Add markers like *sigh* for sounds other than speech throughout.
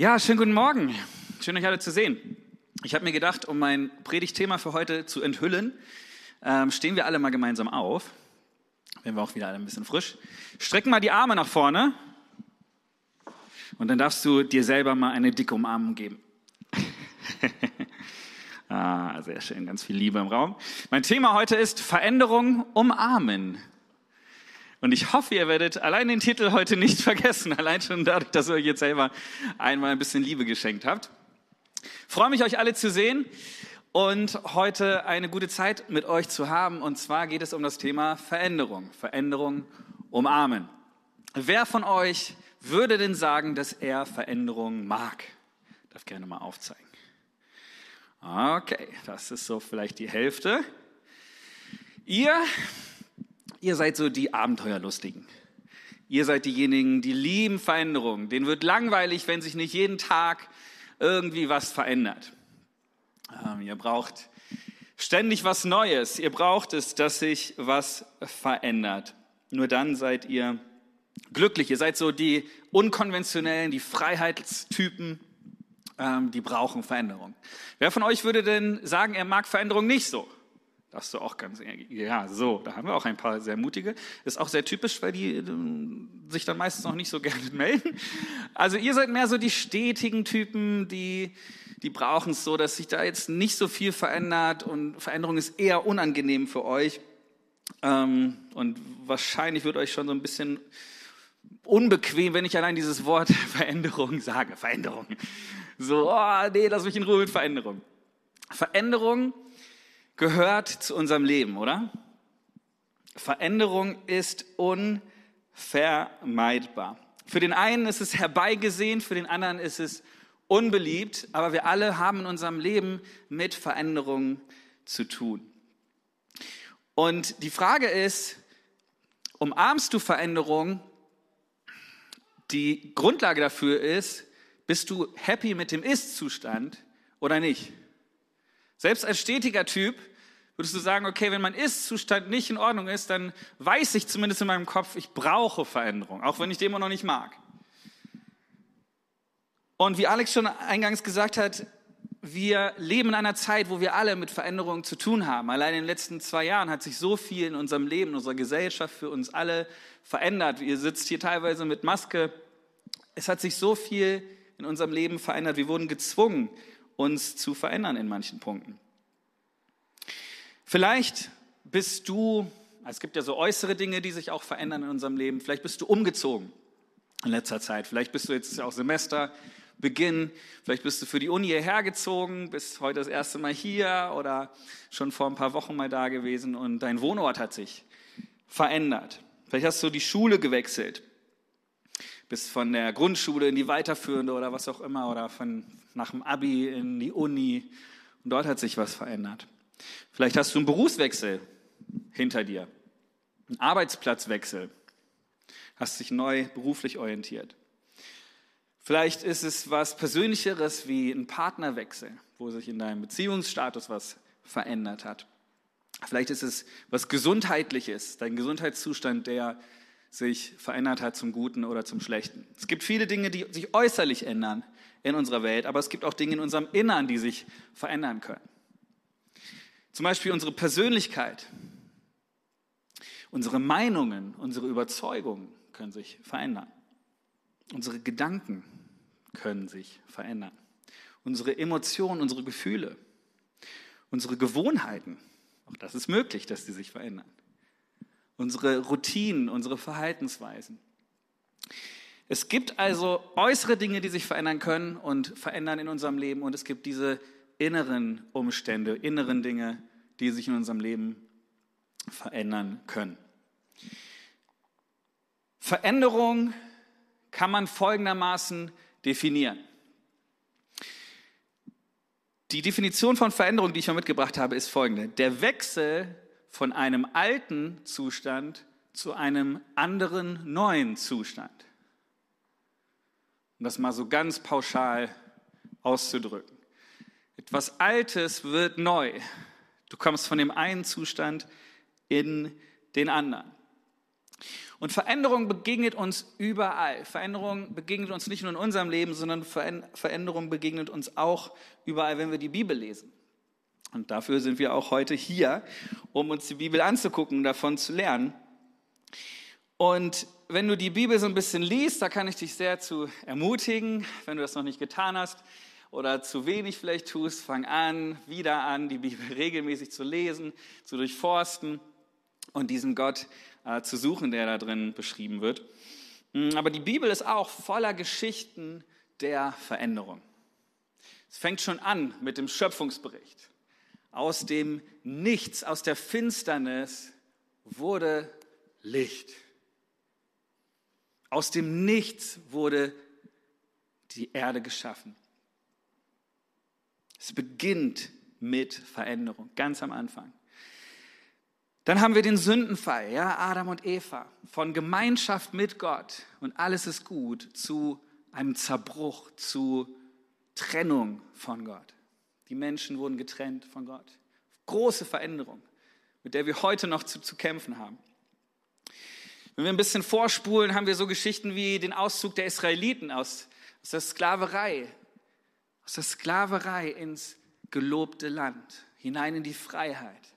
Ja, schönen guten Morgen. Schön, euch alle zu sehen. Ich habe mir gedacht, um mein Predigtthema für heute zu enthüllen, ähm, stehen wir alle mal gemeinsam auf. Werden wir auch wieder alle ein bisschen frisch. Strecken mal die Arme nach vorne. Und dann darfst du dir selber mal eine dicke Umarmung geben. *laughs* ah, sehr schön, ganz viel Liebe im Raum. Mein Thema heute ist Veränderung umarmen. Und ich hoffe, ihr werdet allein den Titel heute nicht *laughs* vergessen, allein schon dadurch, dass ihr euch jetzt selber einmal ein bisschen Liebe geschenkt habt. Ich freue mich, euch alle zu sehen und heute eine gute Zeit mit euch zu haben. Und zwar geht es um das Thema Veränderung. Veränderung umarmen. Wer von euch würde denn sagen, dass er Veränderung mag? Darf gerne mal aufzeigen. Okay, das ist so vielleicht die Hälfte. Ihr Ihr seid so die Abenteuerlustigen. Ihr seid diejenigen, die lieben Veränderungen. Denen wird langweilig, wenn sich nicht jeden Tag irgendwie was verändert. Ähm, ihr braucht ständig was Neues. Ihr braucht es, dass sich was verändert. Nur dann seid ihr glücklich. Ihr seid so die unkonventionellen, die Freiheitstypen, ähm, die brauchen Veränderung. Wer von euch würde denn sagen, er mag Veränderung nicht so? Darfst du auch ganz, ja, so, da haben wir auch ein paar sehr mutige. Ist auch sehr typisch, weil die äh, sich dann meistens noch nicht so *laughs* gerne melden. Also ihr seid mehr so die stetigen Typen, die, die brauchen es so, dass sich da jetzt nicht so viel verändert und Veränderung ist eher unangenehm für euch. Ähm, und wahrscheinlich wird euch schon so ein bisschen unbequem, wenn ich allein dieses Wort *laughs* Veränderung sage. Veränderung. So, oh, nee, lass mich in Ruhe mit Veränderung. Veränderung gehört zu unserem Leben, oder? Veränderung ist unvermeidbar. Für den einen ist es herbeigesehen, für den anderen ist es unbeliebt, aber wir alle haben in unserem Leben mit Veränderungen zu tun. Und die Frage ist, umarmst du Veränderung? Die Grundlage dafür ist, bist du happy mit dem Ist-Zustand oder nicht? Selbst als stetiger Typ würdest du sagen, okay, wenn mein Ist-Zustand nicht in Ordnung ist, dann weiß ich zumindest in meinem Kopf, ich brauche Veränderung, auch wenn ich den immer noch nicht mag. Und wie Alex schon eingangs gesagt hat, wir leben in einer Zeit, wo wir alle mit Veränderungen zu tun haben. Allein in den letzten zwei Jahren hat sich so viel in unserem Leben, in unserer Gesellschaft für uns alle verändert. Ihr sitzt hier teilweise mit Maske. Es hat sich so viel in unserem Leben verändert. Wir wurden gezwungen, uns zu verändern in manchen Punkten. Vielleicht bist du, es gibt ja so äußere Dinge, die sich auch verändern in unserem Leben, vielleicht bist du umgezogen in letzter Zeit, vielleicht bist du jetzt auch Semesterbeginn, vielleicht bist du für die Uni hierher bist heute das erste Mal hier oder schon vor ein paar Wochen mal da gewesen und dein Wohnort hat sich verändert. Vielleicht hast du die Schule gewechselt, bist von der Grundschule in die weiterführende oder was auch immer oder von nach dem Abi in die Uni und dort hat sich was verändert. Vielleicht hast du einen Berufswechsel hinter dir, einen Arbeitsplatzwechsel, hast dich neu beruflich orientiert. Vielleicht ist es was Persönlicheres wie ein Partnerwechsel, wo sich in deinem Beziehungsstatus was verändert hat. Vielleicht ist es was Gesundheitliches, dein Gesundheitszustand, der sich verändert hat zum Guten oder zum Schlechten. Es gibt viele Dinge, die sich äußerlich ändern in unserer Welt, aber es gibt auch Dinge in unserem Innern, die sich verändern können. Zum Beispiel unsere Persönlichkeit, unsere Meinungen, unsere Überzeugungen können sich verändern. Unsere Gedanken können sich verändern. Unsere Emotionen, unsere Gefühle, unsere Gewohnheiten, auch das ist möglich, dass sie sich verändern unsere Routinen, unsere Verhaltensweisen. Es gibt also äußere Dinge, die sich verändern können und verändern in unserem Leben und es gibt diese inneren Umstände, inneren Dinge, die sich in unserem Leben verändern können. Veränderung kann man folgendermaßen definieren. Die Definition von Veränderung, die ich mal mitgebracht habe, ist folgende. Der Wechsel von einem alten Zustand zu einem anderen neuen Zustand. Um das mal so ganz pauschal auszudrücken. Etwas Altes wird neu. Du kommst von dem einen Zustand in den anderen. Und Veränderung begegnet uns überall. Veränderung begegnet uns nicht nur in unserem Leben, sondern Veränderung begegnet uns auch überall, wenn wir die Bibel lesen. Und dafür sind wir auch heute hier, um uns die Bibel anzugucken, davon zu lernen. Und wenn du die Bibel so ein bisschen liest, da kann ich dich sehr zu ermutigen, wenn du das noch nicht getan hast oder zu wenig vielleicht tust, fang an, wieder an, die Bibel *laughs* regelmäßig zu lesen, zu durchforsten und diesen Gott äh, zu suchen, der da drin beschrieben wird. Mm, aber die Bibel ist auch voller Geschichten der Veränderung. Es fängt schon an mit dem Schöpfungsbericht. Aus dem Nichts, aus der Finsternis wurde Licht. Aus dem Nichts wurde die Erde geschaffen. Es beginnt mit Veränderung, ganz am Anfang. Dann haben wir den Sündenfall, ja, Adam und Eva, von Gemeinschaft mit Gott und alles ist gut zu einem Zerbruch, zu Trennung von Gott. Die Menschen wurden getrennt von Gott. Große Veränderung, mit der wir heute noch zu, zu kämpfen haben. Wenn wir ein bisschen vorspulen, haben wir so Geschichten wie den Auszug der Israeliten aus, aus der Sklaverei, aus der Sklaverei ins gelobte Land, hinein in die Freiheit.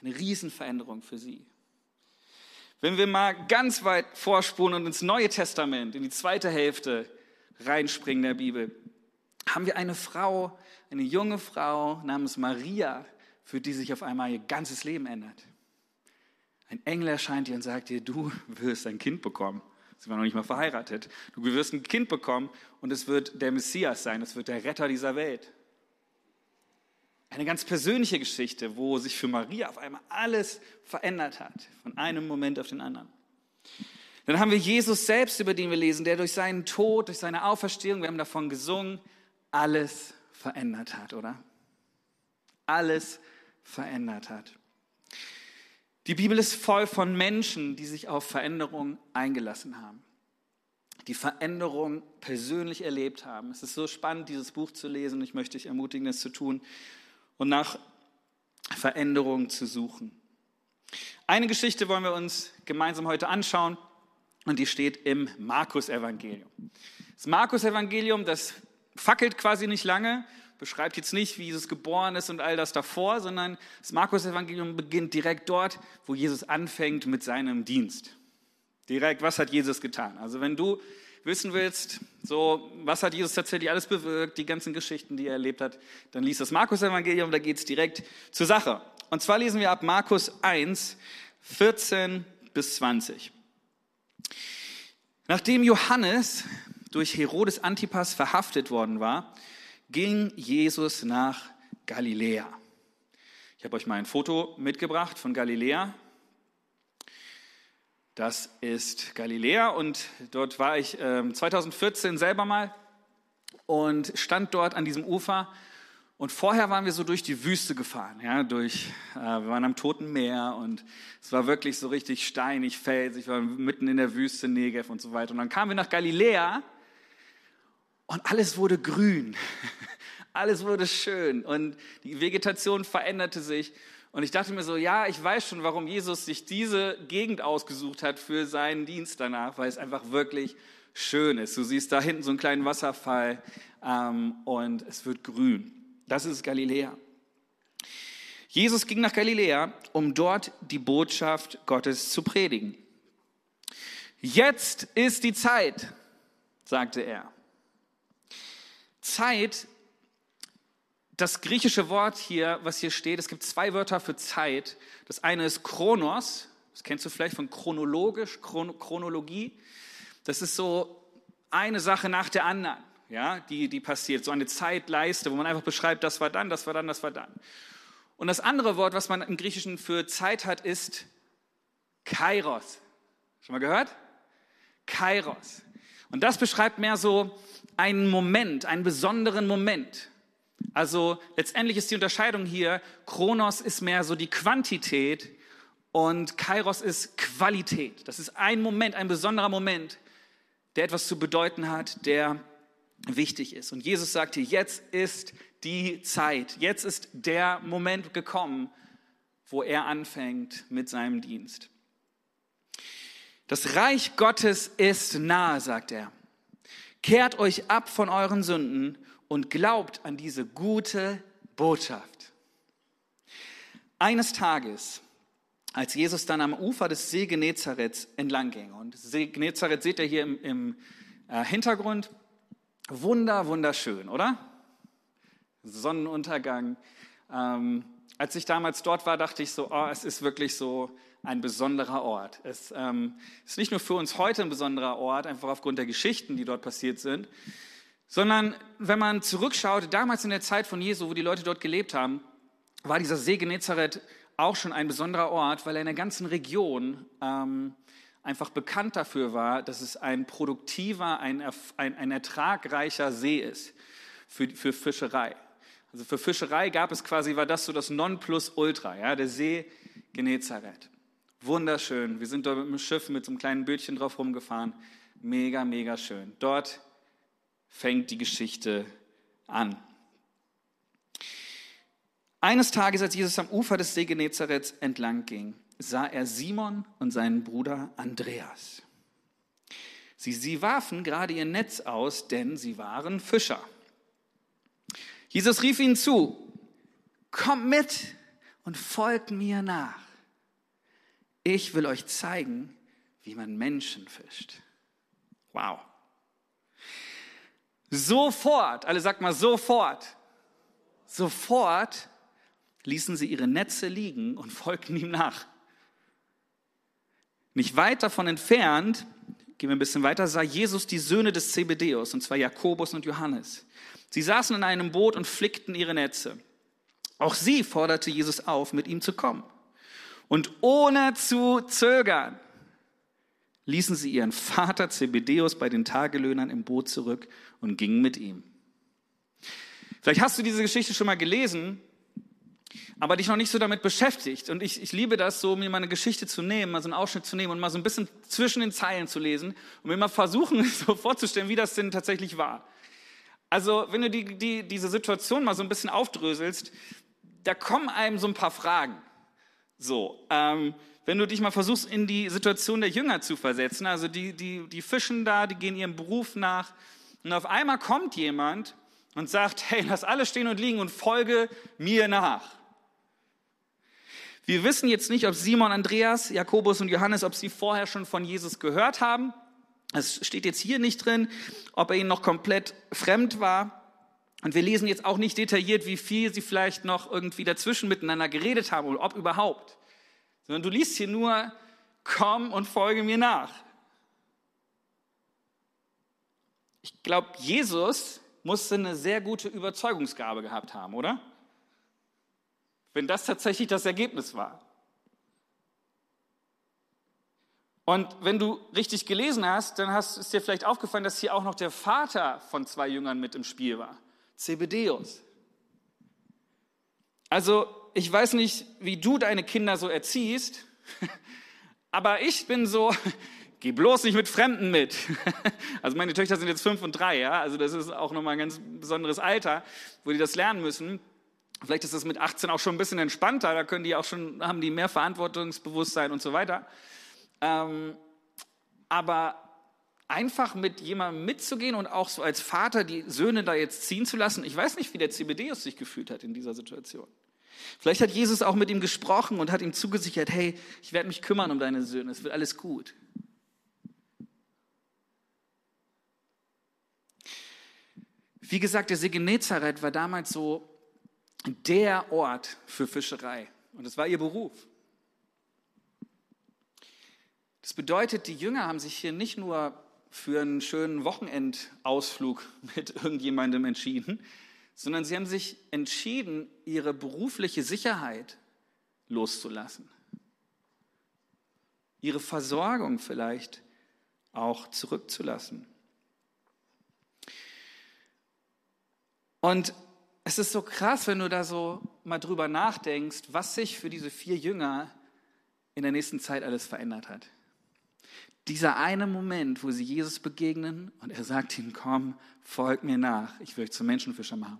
Eine Riesenveränderung für sie. Wenn wir mal ganz weit vorspulen und ins Neue Testament, in die zweite Hälfte reinspringen der Bibel, haben wir eine Frau, eine junge Frau namens Maria, für die sich auf einmal ihr ganzes Leben ändert. Ein Engel erscheint ihr und sagt ihr, du wirst ein Kind bekommen. Sie war noch nicht mal verheiratet. Du wirst ein Kind bekommen und es wird der Messias sein, es wird der Retter dieser Welt. Eine ganz persönliche Geschichte, wo sich für Maria auf einmal alles verändert hat, von einem Moment auf den anderen. Dann haben wir Jesus selbst, über den wir lesen, der durch seinen Tod, durch seine Auferstehung, wir haben davon gesungen, alles verändert hat, oder? Alles verändert hat. Die Bibel ist voll von Menschen, die sich auf Veränderung eingelassen haben, die Veränderung persönlich erlebt haben. Es ist so spannend, dieses Buch zu lesen. Ich möchte dich ermutigen, das zu tun und nach Veränderung zu suchen. Eine Geschichte wollen wir uns gemeinsam heute anschauen und die steht im Markus-Evangelium. Das Markus-Evangelium, das fackelt quasi nicht lange, beschreibt jetzt nicht, wie Jesus geboren ist und all das davor, sondern das Markus-Evangelium beginnt direkt dort, wo Jesus anfängt mit seinem Dienst. Direkt, was hat Jesus getan? Also wenn du wissen willst, so, was hat Jesus tatsächlich alles bewirkt, die ganzen Geschichten, die er erlebt hat, dann liest das Markus-Evangelium, da geht es direkt zur Sache. Und zwar lesen wir ab Markus 1, 14 bis 20. Nachdem Johannes durch Herodes Antipas verhaftet worden war, ging Jesus nach Galiläa. Ich habe euch mal ein Foto mitgebracht von Galiläa. Das ist Galiläa und dort war ich äh, 2014 selber mal und stand dort an diesem Ufer. Und vorher waren wir so durch die Wüste gefahren, ja, durch, äh, wir waren am Toten Meer und es war wirklich so richtig steinig, felsig, wir waren mitten in der Wüste, Negev und so weiter. Und dann kamen wir nach Galiläa und alles wurde grün, *laughs* alles wurde schön und die Vegetation veränderte sich und ich dachte mir so, ja, ich weiß schon, warum Jesus sich diese Gegend ausgesucht hat für seinen Dienst danach, weil es einfach wirklich schön ist. Du siehst da hinten so einen kleinen Wasserfall ähm, und es wird grün. Das ist Galiläa. Jesus ging nach Galiläa, um dort die Botschaft Gottes zu predigen. Jetzt ist die Zeit, sagte er. Zeit das griechische Wort hier, was hier steht, es gibt zwei Wörter für Zeit. Das eine ist Chronos, das kennst du vielleicht von chronologisch, Chron Chronologie. Das ist so eine Sache nach der anderen, ja, die, die passiert. So eine Zeitleiste, wo man einfach beschreibt, das war dann, das war dann, das war dann. Und das andere Wort, was man im Griechischen für Zeit hat, ist Kairos. Schon mal gehört? Kairos. Und das beschreibt mehr so einen Moment, einen besonderen Moment. Also letztendlich ist die Unterscheidung hier, Kronos ist mehr so die Quantität und Kairos ist Qualität. Das ist ein Moment, ein besonderer Moment, der etwas zu bedeuten hat, der wichtig ist. Und Jesus sagt hier, jetzt ist die Zeit, jetzt ist der Moment gekommen, wo er anfängt mit seinem Dienst. Das Reich Gottes ist nahe, sagt er. Kehrt euch ab von euren Sünden und glaubt an diese gute Botschaft. Eines Tages, als Jesus dann am Ufer des See Genezareth entlang ging, und See Genezareth seht ihr hier im, im äh, Hintergrund, wunder, wunderschön, oder? Sonnenuntergang. Ähm, als ich damals dort war, dachte ich so, oh, es ist wirklich so ein besonderer Ort. Es ähm, ist nicht nur für uns heute ein besonderer Ort, einfach aufgrund der Geschichten, die dort passiert sind, sondern wenn man zurückschaut, damals in der Zeit von Jesu, wo die Leute dort gelebt haben, war dieser See Genezareth auch schon ein besonderer Ort, weil er in der ganzen Region ähm, einfach bekannt dafür war, dass es ein produktiver, ein, ein, ein ertragreicher See ist für, für Fischerei. Also für Fischerei gab es quasi, war das so das Nonplusultra, ja, der See Genezareth. Wunderschön. Wir sind dort mit dem Schiff mit so einem kleinen Bötchen drauf rumgefahren. Mega, mega schön. Dort fängt die Geschichte an. Eines Tages, als Jesus am Ufer des See Genezareth entlang ging, sah er Simon und seinen Bruder Andreas. Sie, sie warfen gerade ihr Netz aus, denn sie waren Fischer. Jesus rief ihnen zu, kommt mit und folgt mir nach. Ich will euch zeigen, wie man Menschen fischt. Wow. Sofort, alle sagt mal sofort, sofort ließen sie ihre Netze liegen und folgten ihm nach. Nicht weit davon entfernt, gehen wir ein bisschen weiter, sah Jesus die Söhne des Zebedeus, und zwar Jakobus und Johannes. Sie saßen in einem Boot und flickten ihre Netze. Auch sie forderte Jesus auf, mit ihm zu kommen. Und ohne zu zögern ließen sie ihren Vater Zebedeus bei den Tagelöhnern im Boot zurück und gingen mit ihm. Vielleicht hast du diese Geschichte schon mal gelesen, aber dich noch nicht so damit beschäftigt. Und ich, ich liebe das so, mir mal eine Geschichte zu nehmen, mal so einen Ausschnitt zu nehmen und mal so ein bisschen zwischen den Zeilen zu lesen und mir mal versuchen, *laughs* so vorzustellen, wie das denn tatsächlich war. Also, wenn du die, die, diese Situation mal so ein bisschen aufdröselst, da kommen einem so ein paar Fragen. So, ähm, wenn du dich mal versuchst, in die Situation der Jünger zu versetzen, also die, die, die fischen da, die gehen ihrem Beruf nach, und auf einmal kommt jemand und sagt, hey, lass alles stehen und liegen und folge mir nach. Wir wissen jetzt nicht, ob Simon, Andreas, Jakobus und Johannes, ob sie vorher schon von Jesus gehört haben. Es steht jetzt hier nicht drin, ob er ihnen noch komplett fremd war. Und wir lesen jetzt auch nicht detailliert, wie viel sie vielleicht noch irgendwie dazwischen miteinander geredet haben oder ob überhaupt. Sondern du liest hier nur, komm und folge mir nach. Ich glaube, Jesus musste eine sehr gute Überzeugungsgabe gehabt haben, oder? wenn das tatsächlich das Ergebnis war. Und wenn du richtig gelesen hast, dann hast, ist dir vielleicht aufgefallen, dass hier auch noch der Vater von zwei Jüngern mit im Spiel war, Zebedeus. Also ich weiß nicht, wie du deine Kinder so erziehst, *laughs* aber ich bin so, *laughs* geh bloß nicht mit Fremden mit. *laughs* Also meine Töchter sind jetzt fünf und drei, ja, also das ist auch nochmal ein ganz besonderes Alter, wo die das lernen müssen. Vielleicht ist es mit 18 auch schon ein bisschen entspannter, da können die auch schon, haben die mehr Verantwortungsbewusstsein und so weiter. Ähm, aber einfach mit jemandem mitzugehen und auch so als Vater die Söhne da jetzt ziehen zu lassen, ich weiß nicht, wie der CBDus sich gefühlt hat in dieser Situation. Vielleicht hat Jesus auch mit ihm gesprochen und hat ihm zugesichert, hey, ich werde mich kümmern um deine Söhne, es wird alles gut. Wie gesagt, der See Genezareth war damals so der Ort für Fischerei. Und es war ihr Beruf. Das bedeutet, die Jünger haben sich hier nicht nur für einen schönen Wochenendausflug mit irgendjemandem entschieden, sondern sie haben sich entschieden, ihre berufliche Sicherheit loszulassen. Ihre Versorgung vielleicht auch zurückzulassen. Und es ist so krass, wenn du da so mal drüber nachdenkst, was sich für diese vier Jünger in der nächsten Zeit alles verändert hat. Dieser eine Moment, wo sie Jesus begegnen und er sagt ihnen, komm, folg mir nach, ich will euch zum Menschenfischer machen.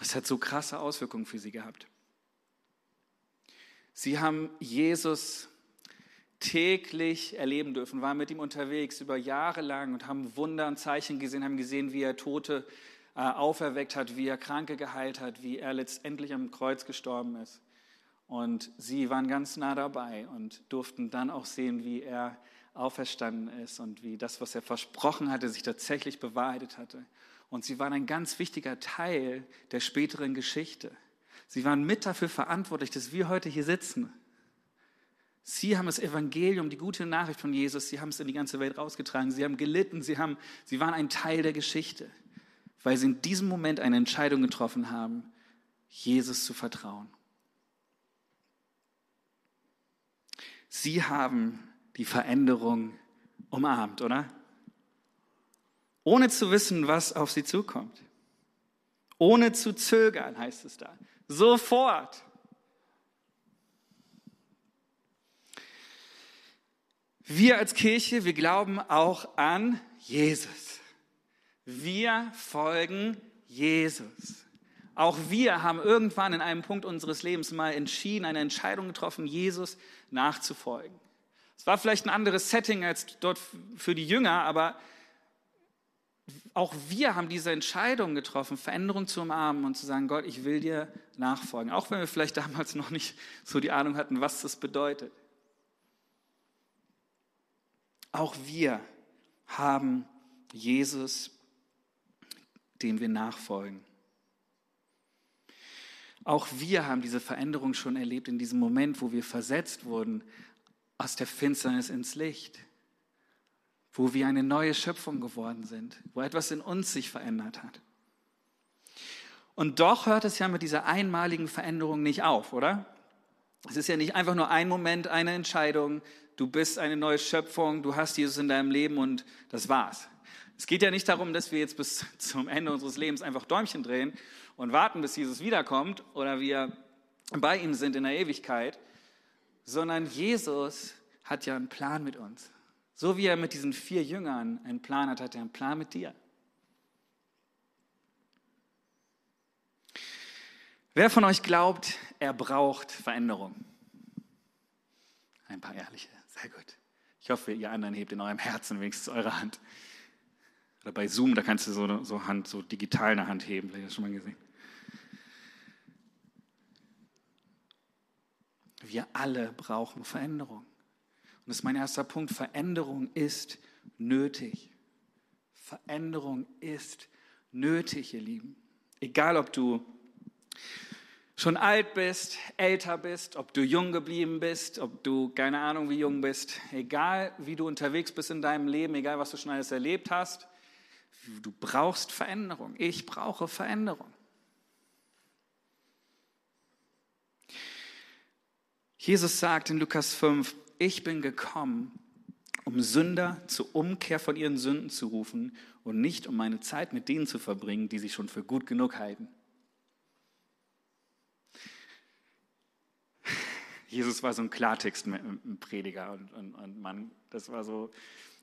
Es hat so krasse Auswirkungen für sie gehabt. Sie haben Jesus täglich erleben dürfen, waren mit ihm unterwegs über Jahre lang und haben Wunder und Zeichen gesehen, haben gesehen, wie er Tote äh, auferweckt hat, wie er Kranke geheilt hat, wie er letztendlich am Kreuz gestorben ist. Und sie waren ganz nah dabei und durften dann auch sehen, wie er auferstanden ist und wie das, was er versprochen hatte, sich tatsächlich bewahrheitet hatte. Und sie waren ein ganz wichtiger Teil der späteren Geschichte. Sie waren mit dafür verantwortlich, dass wir heute hier sitzen. Sie haben das Evangelium, die gute Nachricht von Jesus, sie haben es in die ganze Welt rausgetragen. Sie haben gelitten, sie, haben, sie waren ein Teil der Geschichte, weil sie in diesem Moment eine Entscheidung getroffen haben, Jesus zu vertrauen. Sie haben die Veränderung umarmt, oder? Ohne zu wissen, was auf sie zukommt. Ohne zu zögern, heißt es da. Sofort. Wir als Kirche, wir glauben auch an Jesus. Wir folgen Jesus. Auch wir haben irgendwann in einem Punkt unseres Lebens mal entschieden, eine Entscheidung getroffen, Jesus nachzufolgen. Es war vielleicht ein anderes Setting als dort für die Jünger, aber auch wir haben diese Entscheidung getroffen, Veränderung zu umarmen und zu sagen, Gott, ich will dir nachfolgen. Auch wenn wir vielleicht damals noch nicht so die Ahnung hatten, was das bedeutet. Auch wir haben Jesus, dem wir nachfolgen. Auch wir haben diese Veränderung schon erlebt in diesem Moment, wo wir versetzt wurden aus der Finsternis ins Licht wo wir eine neue Schöpfung geworden sind, wo etwas in uns sich verändert hat. Und doch hört es ja mit dieser einmaligen Veränderung nicht auf, oder? Es ist ja nicht einfach nur ein Moment, eine Entscheidung, du bist eine neue Schöpfung, du hast Jesus in deinem Leben und das war's. Es geht ja nicht darum, dass wir jetzt bis *laughs* zum Ende unseres Lebens einfach Däumchen drehen und warten, bis Jesus wiederkommt oder wir bei ihm sind in der Ewigkeit, sondern Jesus hat ja einen Plan mit uns. So wie er mit diesen vier Jüngern einen Plan hat, hat er einen Plan mit dir. Wer von euch glaubt, er braucht Veränderung? Ein paar ehrliche, sehr gut. Ich hoffe, ihr anderen hebt in eurem Herzen wenigstens eure Hand. Oder bei Zoom, da kannst du so, so Hand, so digital eine Hand heben, vielleicht hast du schon mal gesehen. Wir alle brauchen Veränderung. Und das ist mein erster Punkt. Veränderung ist nötig. Veränderung ist nötig, ihr Lieben. Egal, ob du schon alt bist, älter bist, ob du jung geblieben bist, ob du keine Ahnung wie jung bist, egal wie du unterwegs bist in deinem Leben, egal was du schon alles erlebt hast, du brauchst Veränderung. Ich brauche Veränderung. Jesus sagt in Lukas 5, ich bin gekommen, um Sünder zur Umkehr von ihren Sünden zu rufen und nicht um meine Zeit mit denen zu verbringen, die sich schon für gut genug halten. Jesus war so ein Klartext-Prediger und, und, und Mann, das war so,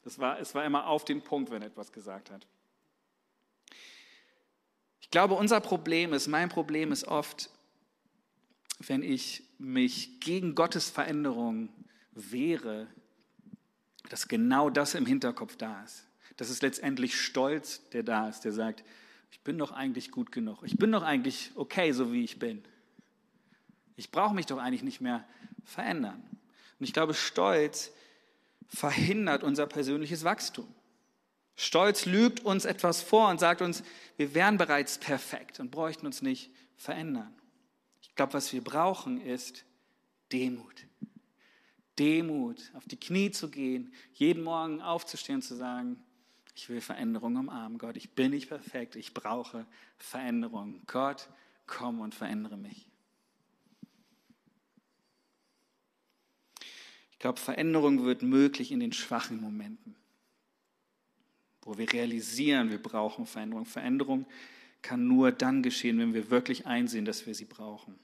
das war, es war immer auf den Punkt, wenn er etwas gesagt hat. Ich glaube, unser Problem ist, mein Problem ist oft, wenn ich mich gegen Gottes Veränderung wäre, dass genau das im Hinterkopf da ist. Das ist letztendlich Stolz, der da ist, der sagt, ich bin doch eigentlich gut genug. Ich bin doch eigentlich okay, so wie ich bin. Ich brauche mich doch eigentlich nicht mehr verändern. Und ich glaube, Stolz verhindert unser persönliches Wachstum. Stolz lügt uns etwas vor und sagt uns, wir wären bereits perfekt und bräuchten uns nicht verändern. Ich glaube, was wir brauchen, ist Demut. Demut, auf die Knie zu gehen, jeden Morgen aufzustehen und zu sagen, ich will Veränderung umarmen. Gott, ich bin nicht perfekt, ich brauche Veränderung. Gott, komm und verändere mich. Ich glaube, Veränderung wird möglich in den schwachen Momenten, wo wir realisieren, wir brauchen Veränderung. Veränderung kann nur dann geschehen, wenn wir wirklich einsehen, dass wir sie brauchen.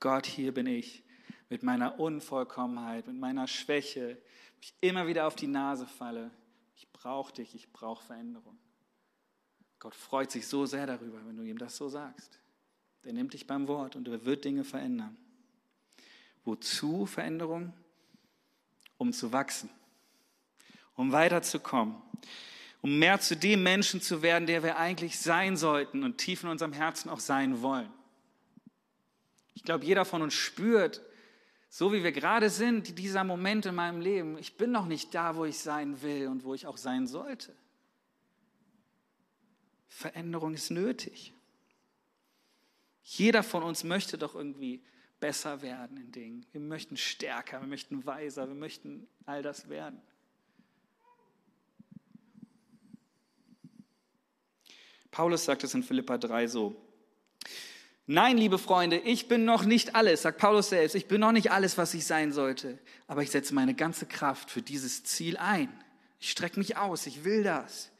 Gott, hier bin ich mit meiner Unvollkommenheit, mit meiner Schwäche, ich immer wieder auf die Nase falle. Ich brauche dich, ich brauche Veränderung. Gott freut sich so sehr darüber, wenn du ihm das so sagst. Der nimmt dich beim Wort und er wird Dinge verändern. Wozu Veränderung? um zu wachsen, um weiterzukommen, um mehr zu dem Menschen zu werden, der wir eigentlich sein sollten und tief in unserem Herzen auch sein wollen. Ich glaube, jeder von uns spürt, so wie wir gerade sind, dieser Moment in meinem Leben, ich bin noch nicht da, wo ich sein will und wo ich auch sein sollte. Veränderung ist nötig. Jeder von uns möchte doch irgendwie besser werden in Dingen. Wir möchten stärker, wir möchten weiser, wir möchten all das werden. Paulus sagt es in Philippa 3 so. Nein, liebe Freunde, ich bin noch nicht alles, sagt Paulus selbst, ich bin noch nicht alles, was ich sein sollte, aber ich setze meine ganze Kraft für dieses Ziel ein. Ich strecke mich aus, ich will das.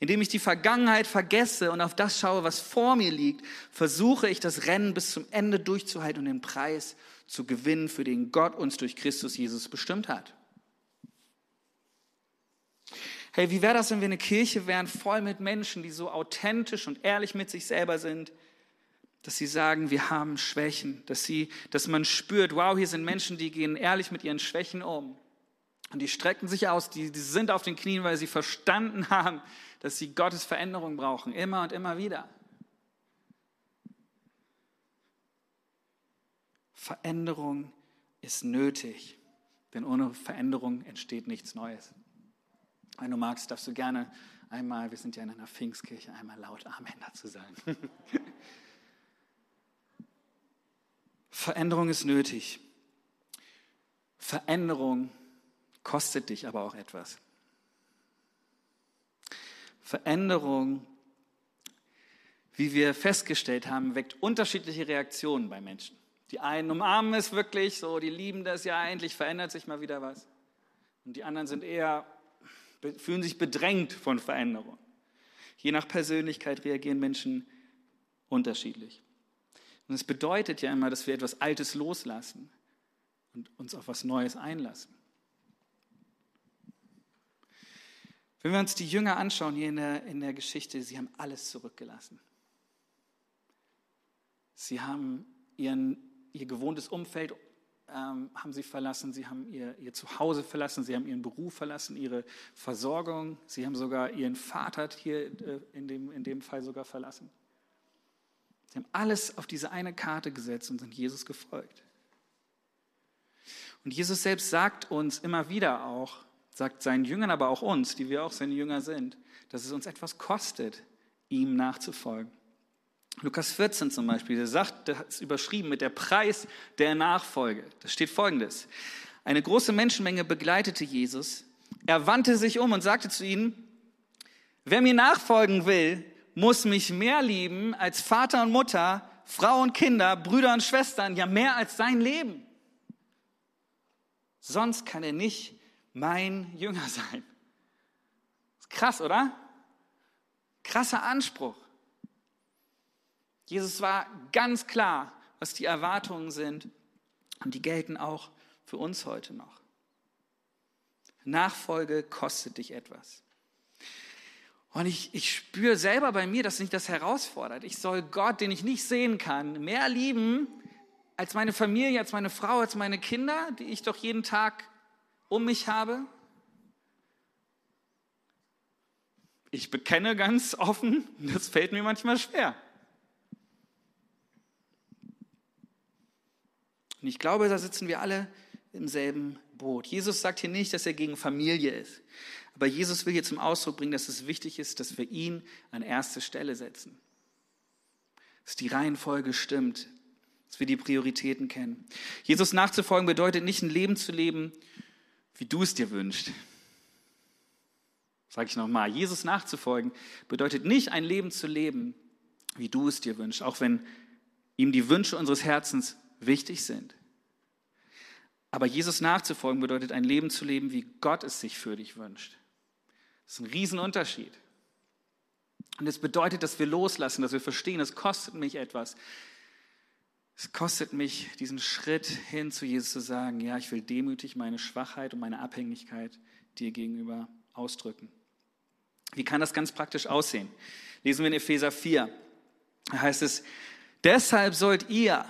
Indem ich die Vergangenheit vergesse und auf das schaue, was vor mir liegt, versuche ich das Rennen bis zum Ende durchzuhalten und den Preis zu gewinnen, für den Gott uns durch Christus Jesus bestimmt hat. Hey, wie wäre das, wenn wir eine Kirche wären, voll mit Menschen, die so authentisch und ehrlich mit sich selber sind, dass sie sagen, wir haben Schwächen, dass, sie, dass man spürt, wow, hier sind Menschen, die gehen ehrlich mit ihren Schwächen um. Und die strecken sich aus, die, die sind auf den Knien, weil sie verstanden *laughs* haben, dass sie Gottes Veränderung brauchen, immer und immer wieder. Veränderung ist nötig, denn ohne Veränderung entsteht nichts Neues. Wenn du magst, darfst du gerne einmal, wir sind ja in einer Pfingstkirche, einmal laut Amen dazu sagen. *laughs* Veränderung ist nötig. Veränderung kostet dich aber auch etwas. Veränderung, wie wir festgestellt haben, weckt unterschiedliche Reaktionen bei Menschen. Die einen umarmen es wirklich, so, die lieben das ja, endlich verändert sich mal wieder was. Und die anderen sind eher, fühlen sich bedrängt von Veränderung. Je nach Persönlichkeit reagieren Menschen unterschiedlich. Und es bedeutet ja immer, dass wir etwas Altes loslassen und uns auf was Neues einlassen. Wenn wir uns die Jünger anschauen hier in der, in der Geschichte, sie haben alles zurückgelassen. Sie haben ihren, ihr gewohntes Umfeld ähm, haben sie verlassen, sie haben ihr, ihr Zuhause verlassen, sie haben ihren Beruf verlassen, ihre Versorgung, sie haben sogar ihren Vater hier äh, in, dem, in dem Fall sogar verlassen. Sie haben alles auf diese eine Karte gesetzt und sind Jesus gefolgt. Und Jesus selbst sagt uns immer wieder auch, sagt seinen Jüngern, aber auch uns, die wir auch seine Jünger sind, dass es uns etwas kostet, ihm nachzufolgen. Lukas 14 zum Beispiel, der sagt, das ist überschrieben mit der Preis der Nachfolge. Da steht folgendes. Eine große Menschenmenge begleitete Jesus. Er wandte sich um und sagte zu ihnen, wer mir nachfolgen will, muss mich mehr lieben als Vater und Mutter, Frau und Kinder, Brüder und Schwestern, ja mehr als sein Leben. Sonst kann er nicht mein Jünger sein. Krass, oder? Krasser Anspruch. Jesus war ganz klar, was die Erwartungen sind und die gelten auch für uns heute noch. Nachfolge kostet dich etwas. Und ich, ich spüre selber bei mir, dass mich das herausfordert. Ich soll Gott, den ich nicht sehen kann, mehr lieben als meine Familie, als meine Frau, als meine Kinder, die ich doch jeden Tag um mich habe? Ich bekenne ganz offen, *laughs* das fällt mir manchmal schwer. Und ich glaube, da sitzen wir alle im selben Boot. Jesus sagt hier nicht, dass er gegen Familie ist. Aber Jesus will hier zum Ausdruck bringen, dass es wichtig ist, dass wir ihn an erste Stelle setzen. Dass die Reihenfolge stimmt, dass wir die Prioritäten kennen. Jesus nachzufolgen bedeutet nicht ein Leben zu leben, wie du es dir wünschst. Sage ich nochmal, Jesus nachzufolgen bedeutet nicht ein Leben zu leben, wie du es dir wünschst, auch wenn ihm die Wünsche unseres Herzens wichtig sind. Aber Jesus nachzufolgen bedeutet ein Leben zu leben, wie Gott es sich für dich wünscht. Das ist ein Riesenunterschied. Und es bedeutet, dass wir loslassen, dass wir verstehen, es kostet mich etwas, es kostet mich diesen Schritt hin zu Jesus zu sagen, ja, ich will demütig meine Schwachheit und meine Abhängigkeit dir gegenüber ausdrücken. Wie kann das ganz praktisch aussehen? Lesen wir in Epheser 4. Da heißt es, deshalb sollt ihr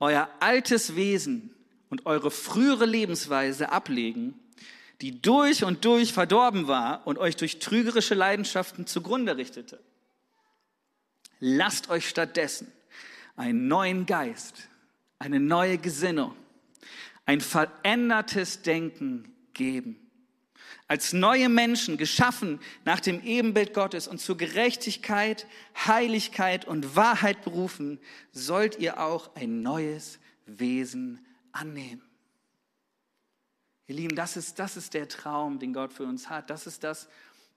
euer altes Wesen und eure frühere Lebensweise ablegen, die durch und durch verdorben war und euch durch trügerische Leidenschaften zugrunde richtete. Lasst euch stattdessen einen neuen Geist, eine neue Gesinnung, ein verändertes Denken geben. Als neue Menschen, geschaffen nach dem Ebenbild Gottes und zur Gerechtigkeit, Heiligkeit und Wahrheit berufen, sollt ihr auch ein neues Wesen annehmen. Ihr Lieben, das ist, das ist der Traum, den Gott für uns hat. Das ist das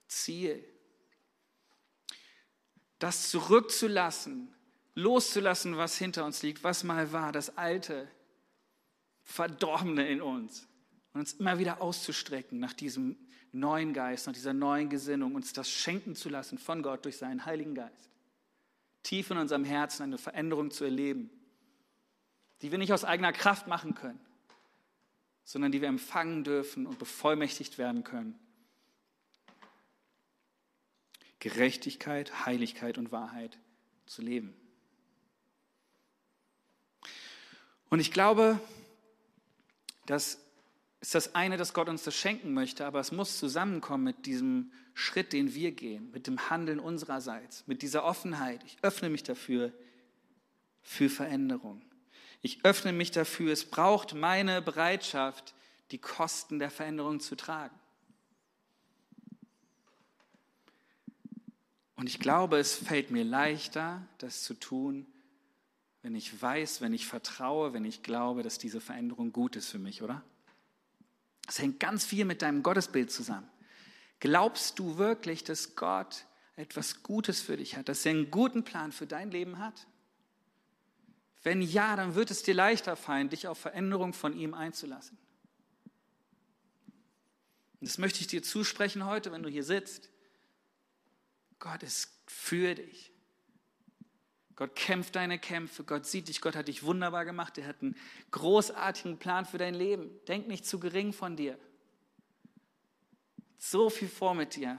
Ziel. Das zurückzulassen, loszulassen, was hinter uns liegt, was mal war, das Alte, Verdorbene in uns. Und uns immer wieder auszustrecken nach diesem neuen Geist, nach dieser neuen Gesinnung, uns das schenken zu lassen von Gott durch seinen Heiligen Geist. Tief in unserem Herzen eine Veränderung zu erleben, die wir nicht aus eigener Kraft machen können, sondern die wir empfangen dürfen und bevollmächtigt werden können. Gerechtigkeit, Heiligkeit und Wahrheit zu leben. Und ich glaube, das ist das eine, dass Gott uns das schenken möchte, aber es muss zusammenkommen mit diesem Schritt, den wir gehen, mit dem Handeln unsererseits, mit dieser Offenheit. Ich öffne mich dafür, für Veränderung. Ich öffne mich dafür. Es braucht meine Bereitschaft, die Kosten der Veränderung zu tragen. Und ich glaube, es fällt mir leichter, das zu tun, wenn ich weiß, wenn ich vertraue, wenn ich glaube, dass diese Veränderung gut ist für mich, oder? Es hängt ganz viel mit deinem Gottesbild zusammen. Glaubst du wirklich, dass Gott etwas Gutes für dich hat, dass er einen guten Plan für dein Leben hat? Wenn ja, dann wird es dir leichter fallen, dich auf Veränderung von ihm einzulassen. Und das möchte ich dir zusprechen heute, wenn du hier sitzt. Gott ist für dich. Gott kämpft deine Kämpfe, Gott sieht dich, Gott hat dich wunderbar gemacht, er hat einen großartigen Plan für dein Leben. Denk nicht zu gering von dir. So viel vor mit dir.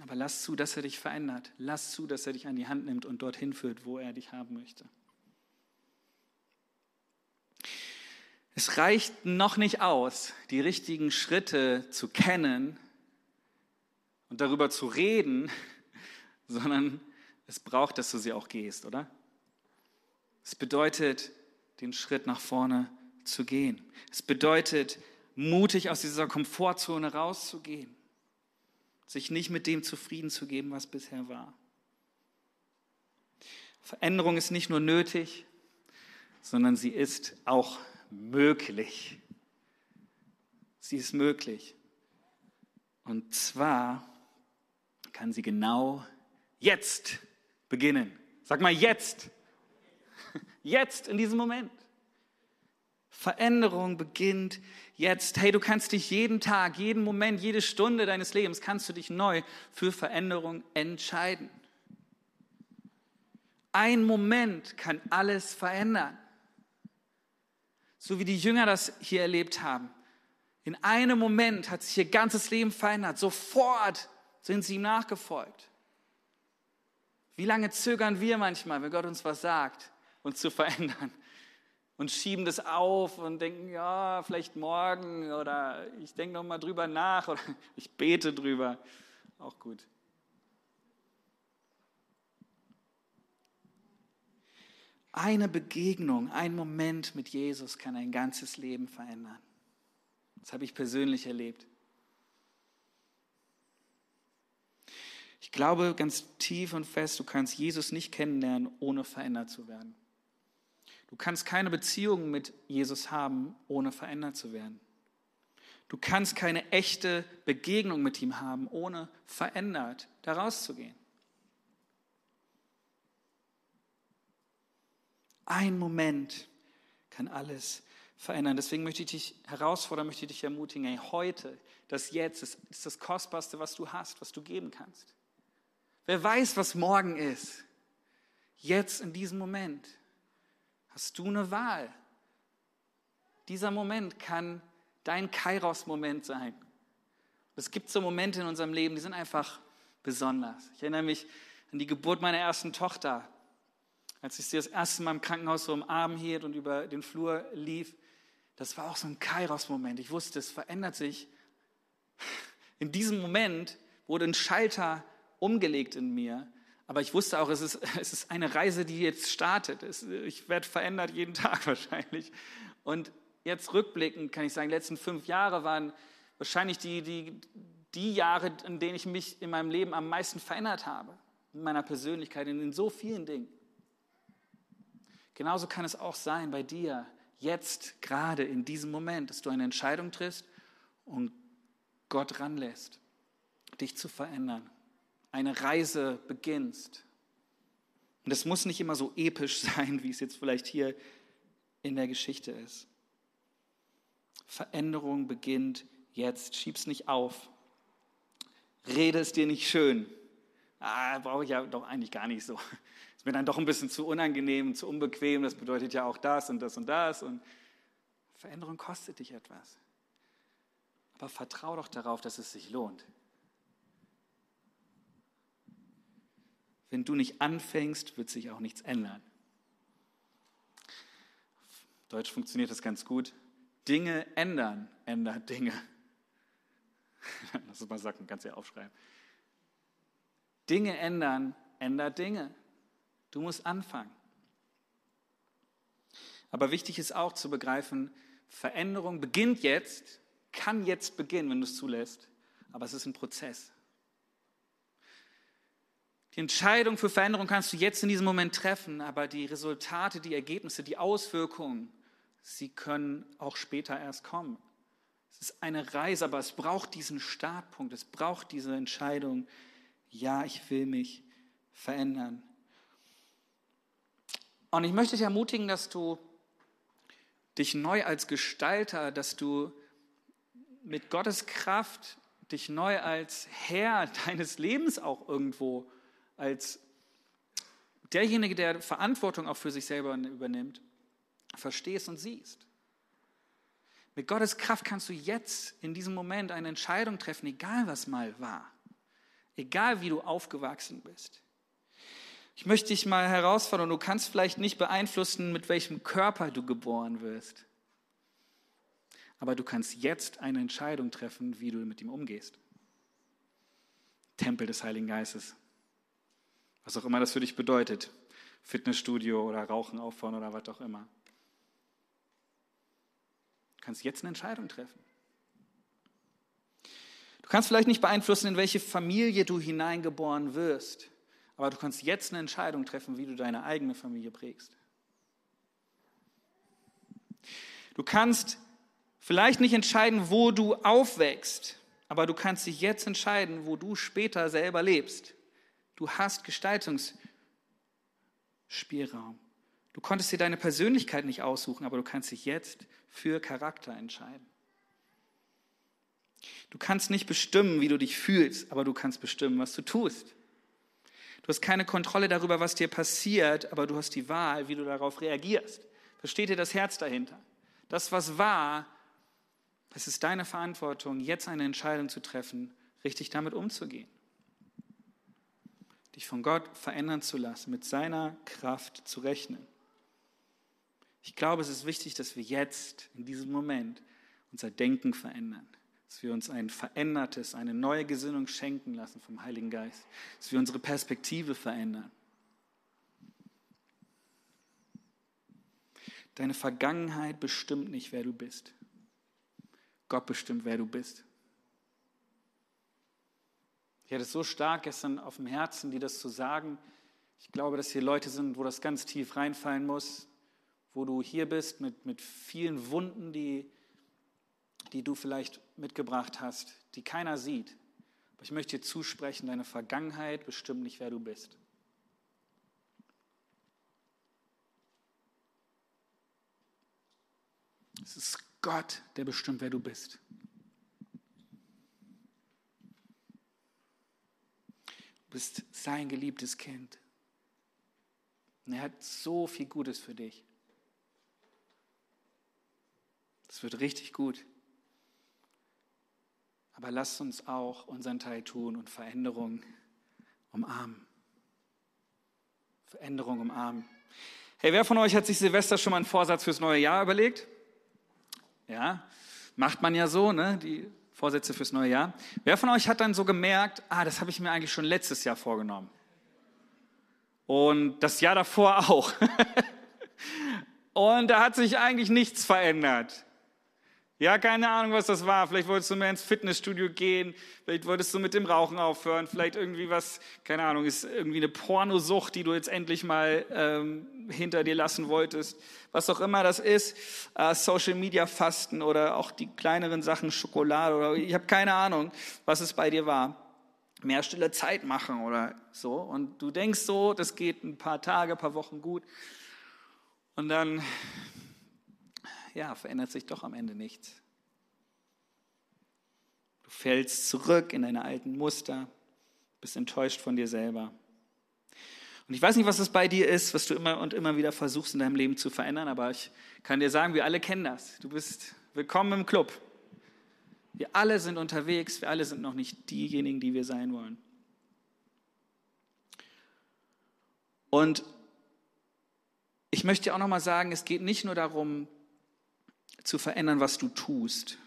Aber lass zu, dass er dich verändert. Lass zu, dass er dich an die Hand nimmt und dorthin führt, wo er dich haben möchte. Es reicht noch nicht aus, die richtigen Schritte zu kennen und darüber zu reden, *laughs* sondern es braucht, dass du sie auch gehst, oder? Es bedeutet, den Schritt nach vorne zu gehen. Es bedeutet, mutig aus dieser Komfortzone rauszugehen sich nicht mit dem zufrieden zu geben, was bisher war. Veränderung ist nicht nur nötig, sondern sie ist auch möglich. Sie ist möglich. Und zwar kann sie genau jetzt beginnen. Sag mal jetzt. Jetzt, in diesem Moment. Veränderung beginnt jetzt. Hey, du kannst dich jeden Tag, jeden Moment, jede Stunde deines Lebens, kannst du dich neu für Veränderung entscheiden. Ein Moment kann alles verändern. So wie die Jünger das hier erlebt haben. In einem Moment hat sich ihr ganzes Leben verändert. Sofort sind sie ihm nachgefolgt. Wie lange zögern wir manchmal, wenn Gott uns was sagt, uns zu verändern? und schieben das auf und denken, ja, vielleicht morgen oder ich denke noch mal drüber nach oder *laughs* ich bete drüber. Auch gut. Eine Begegnung, ein Moment mit Jesus kann ein ganzes Leben verändern. Das habe ich persönlich erlebt. Glaube ganz tief und fest, du kannst Jesus nicht kennenlernen, ohne verändert zu werden. Du kannst keine Beziehung mit Jesus haben, ohne verändert zu werden. Du kannst keine echte Begegnung mit ihm haben, ohne verändert daraus zu gehen. Ein Moment kann alles verändern. Deswegen möchte ich dich herausfordern, möchte ich dich ermutigen, hey, heute, das Jetzt ist, ist das Kostbarste, was du hast, was du geben kannst. Wer weiß, was morgen ist. Jetzt in diesem Moment hast du eine Wahl. Dieser Moment kann dein Kairos-Moment sein. Es gibt so Momente in unserem Leben, die sind einfach besonders. Ich erinnere mich an die Geburt meiner ersten Tochter. Als ich sie das erste Mal im Krankenhaus so im Arm hielt und über den Flur lief, das war auch so ein Kairos-Moment. Ich wusste, es verändert sich. In diesem Moment wurde ein Schalter umgelegt in mir. Aber ich wusste auch, es ist, *laughs* es ist eine Reise, die jetzt startet. Es, ich werde verändert jeden *laughs* Tag wahrscheinlich. Und jetzt rückblickend kann ich sagen, die letzten fünf Jahre waren wahrscheinlich die, die, die Jahre, in denen ich mich in meinem Leben am meisten verändert habe. In meiner Persönlichkeit, in, in so vielen Dingen. Genauso kann es auch sein bei dir, jetzt gerade in diesem Moment, dass du eine Entscheidung triffst und Gott ranlässt, dich zu verändern eine Reise beginnst. Und es muss nicht immer so episch *laughs* sein, wie es jetzt vielleicht hier in der Geschichte ist. Veränderung beginnt jetzt. Schieb's nicht auf. Rede es dir nicht schön. Ah, brauche ich ja doch eigentlich gar nicht so. *laughs* Ist mir dann doch ein bisschen zu unangenehm, zu unbequem. Das bedeutet ja auch das und das und das. Und Veränderung kostet dich etwas. Aber vertrau doch darauf, dass es sich lohnt. Wenn du nicht anfängst, wird sich auch nichts ändern. Auf Deutsch funktioniert das ganz gut. Dinge ändern, ändert Dinge. *laughs* Lass uns mal sagen, kannst du ja aufschreiben. Dinge ändern, ändert Dinge. Du musst anfangen. Aber wichtig ist auch zu begreifen, Veränderung beginnt jetzt, kann jetzt beginnen, wenn du es zulässt, aber es ist ein Prozess. Die Entscheidung für Veränderung kannst du jetzt in diesem Moment treffen, aber die Resultate, die Ergebnisse, die Auswirkungen, sie können auch später erst kommen. Es ist eine Reise, aber es braucht diesen Startpunkt, es braucht diese Entscheidung, ja, ich will mich verändern. Und ich möchte dich ermutigen, dass du dich neu als Gestalter, dass du mit Gottes Kraft dich neu als Herr *laughs* deines Lebens auch irgendwo als derjenige, der Verantwortung auch für sich selber übernimmt, verstehst und siehst. Mit Gottes Kraft kannst du jetzt in diesem Moment eine Entscheidung treffen, egal was mal war, egal wie du aufgewachsen bist. Ich möchte dich mal herausfordern, du kannst vielleicht nicht beeinflussen, mit welchem Körper du geboren wirst, aber du kannst jetzt eine Entscheidung treffen, wie du mit ihm umgehst. Tempel des Heiligen Geistes. Was auch immer das für dich bedeutet. Fitnessstudio oder Rauchen auffahren oder was auch immer. Du kannst jetzt eine Entscheidung treffen. Du kannst vielleicht nicht beeinflussen, in welche Familie du hineingeboren wirst, aber du kannst jetzt eine Entscheidung treffen, wie du deine eigene Familie prägst. Du kannst vielleicht nicht entscheiden, wo du aufwächst, aber du kannst dich jetzt entscheiden, wo du später selber lebst. Du hast Gestaltungsspielraum. Du konntest dir deine Persönlichkeit nicht aussuchen, aber du kannst dich jetzt für Charakter entscheiden. Du kannst nicht bestimmen, wie du dich fühlst, aber du kannst bestimmen, was du tust. Du hast keine Kontrolle darüber, was dir passiert, aber du hast die Wahl, wie du darauf reagierst. Versteht ihr das Herz dahinter? Das, was war, es ist deine Verantwortung, jetzt eine Entscheidung zu treffen, richtig damit umzugehen dich von Gott verändern zu lassen, mit seiner Kraft zu rechnen. Ich glaube, es ist wichtig, dass wir jetzt, in diesem Moment, unser Denken verändern. Dass wir uns ein verändertes, eine neue Gesinnung schenken lassen vom Heiligen Geist. Dass wir unsere Perspektive verändern. Deine Vergangenheit bestimmt nicht, wer du bist. Gott bestimmt, wer du bist. Ich hatte es so stark gestern auf dem Herzen, die das zu sagen. Ich glaube, dass hier Leute sind, wo das ganz tief reinfallen muss, wo du hier bist mit, mit vielen Wunden, die, die du vielleicht mitgebracht hast, die keiner sieht. Aber ich möchte dir zusprechen, deine Vergangenheit bestimmt nicht, wer du bist. Es ist Gott, der bestimmt, wer du bist. Bist sein geliebtes Kind. Und er hat so viel Gutes für dich. Das wird richtig gut. Aber lasst uns auch unseren Teil tun und Veränderung umarmen. Veränderung umarmen. Hey, wer von euch hat sich Silvester schon mal einen Vorsatz fürs neue Jahr überlegt? Ja, macht man ja so, ne? Die Vorsätze fürs neue Jahr. Wer von euch hat dann so gemerkt, ah, das habe ich mir eigentlich schon letztes Jahr vorgenommen? Und das Jahr davor *laughs* auch. Und da hat sich eigentlich nichts verändert. Ja, keine Ahnung, was das war. Vielleicht wolltest du mehr ins Fitnessstudio gehen, vielleicht wolltest du mit dem Rauchen aufhören, vielleicht irgendwie was, keine Ahnung, ist irgendwie eine Pornosucht, die du jetzt endlich mal ähm, hinter dir lassen wolltest. Was auch immer das ist, äh, Social Media Fasten oder auch die kleineren Sachen, Schokolade oder ich habe keine Ahnung, was es bei dir war. Mehr stille Zeit machen oder so. Und du denkst so, das geht ein paar Tage, ein paar Wochen gut. Und dann ja, verändert sich doch am Ende nichts. Du fällst zurück in deine alten Muster, bist enttäuscht von dir selber. Und ich weiß nicht, was es bei dir ist, was du immer und immer wieder versuchst in deinem Leben zu verändern, aber ich kann dir sagen, wir alle kennen das. Du bist willkommen im Club. Wir alle sind unterwegs, wir alle sind noch nicht diejenigen, die wir sein wollen. Und ich möchte auch noch mal sagen, es geht nicht nur darum, zu verändern, was du tust,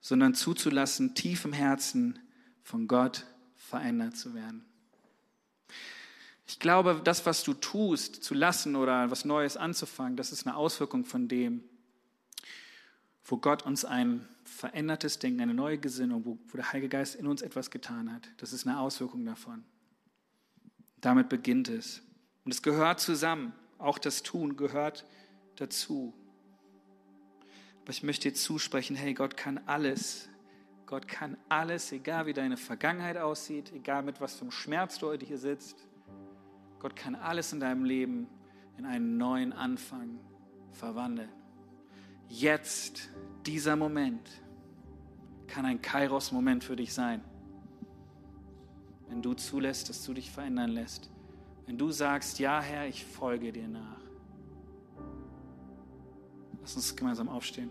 sondern zuzulassen, tief im Herzen von Gott verändert zu werden. Ich glaube, das, was du tust, zu lassen oder was Neues anzufangen, das ist eine Auswirkung von dem, wo Gott uns ein verändertes Denken, eine neue Gesinnung, wo, wo der Heilige Geist in uns etwas getan hat. Das ist eine Auswirkung davon. Damit beginnt es. Und es gehört zusammen. Auch das Tun gehört dazu. Aber ich möchte dir zusprechen, hey, Gott kann alles. Gott kann alles, egal wie deine Vergangenheit aussieht, egal mit was für einem Schmerz du heute hier sitzt. Gott kann alles in deinem Leben in einen neuen Anfang verwandeln. Jetzt, dieser Moment, kann ein Kairos-Moment für dich sein. Wenn du zulässt, dass du dich verändern lässt. Wenn du sagst, ja Herr, ich folge dir nach. Lass uns gemeinsam aufstehen.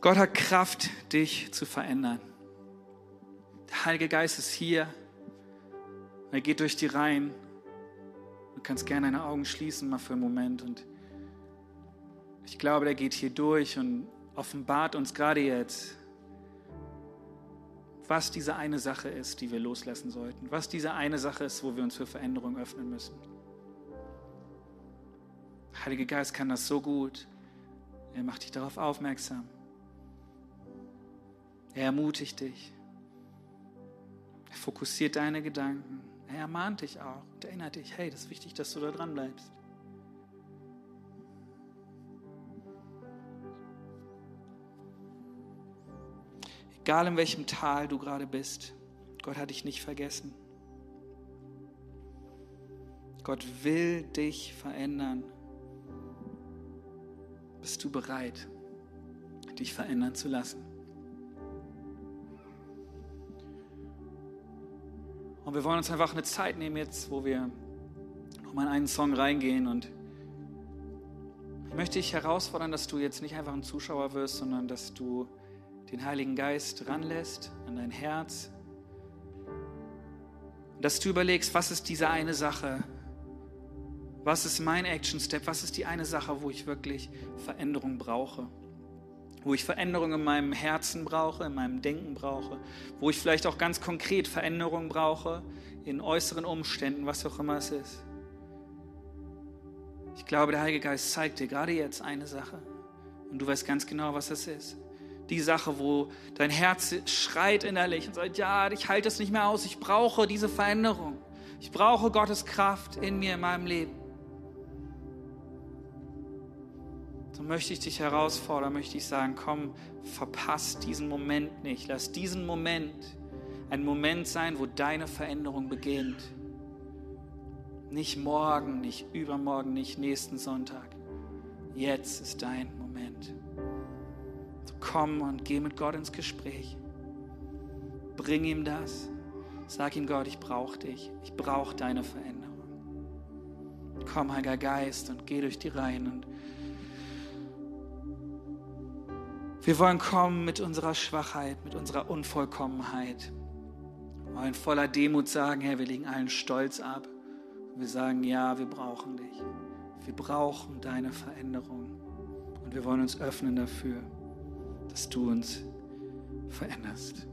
Gott hat Kraft, dich zu verändern. Der Heilige Geist ist hier. Er geht durch die Reihen. Du kannst gerne deine Augen schließen, mal für einen Moment. Und ich glaube, der geht hier durch und offenbart uns gerade jetzt, was diese eine Sache ist, die wir loslassen sollten, was diese eine Sache ist, wo wir uns für Veränderung öffnen müssen. Der Heilige Geist kann das so gut. Er macht dich darauf aufmerksam. Er ermutigt dich. Er fokussiert deine Gedanken. Er ermahnt dich auch und erinnert dich, hey, das ist wichtig, dass du da dran bleibst. Egal in welchem Tal du gerade bist, Gott hat dich nicht vergessen. Gott will dich verändern. Bist du bereit, dich verändern zu lassen? Und wir wollen uns einfach eine Zeit nehmen jetzt, wo wir nochmal in einen Song reingehen. Und ich möchte dich herausfordern, dass du jetzt nicht einfach ein Zuschauer wirst, sondern dass du den Heiligen Geist ranlässt an dein Herz. Dass du überlegst, was ist diese eine Sache? Was ist mein Action Step? Was ist die eine Sache, wo ich wirklich Veränderung brauche? Wo ich Veränderung in meinem Herzen brauche, in meinem Denken brauche, wo ich vielleicht auch ganz konkret Veränderung brauche in äußeren Umständen, was auch immer es ist. Ich glaube, der Heilige Geist zeigt dir gerade jetzt eine Sache und du weißt ganz genau, was das ist die Sache, wo dein Herz schreit innerlich und sagt, ja, ich halte es nicht mehr aus, ich brauche diese Veränderung. Ich brauche Gottes Kraft in mir, in meinem Leben. So möchte ich dich herausfordern, möchte ich sagen, komm, verpasst diesen Moment nicht. Lass diesen Moment ein Moment sein, wo deine Veränderung beginnt. Nicht morgen, nicht übermorgen, nicht nächsten Sonntag. Jetzt ist dein Moment komm und geh mit Gott ins Gespräch. Bring ihm das. Sag ihm, Gott, ich brauche dich. Ich brauche deine Veränderung. Komm, Heiliger Geist, und geh durch die Reihen. Und wir wollen kommen mit unserer Schwachheit, mit unserer Unvollkommenheit. Wir wollen voller Demut sagen, Herr, wir legen allen Stolz ab. Wir sagen, ja, wir brauchen dich. Wir brauchen deine Veränderung. Und wir wollen uns öffnen dafür, dass du uns veränderst.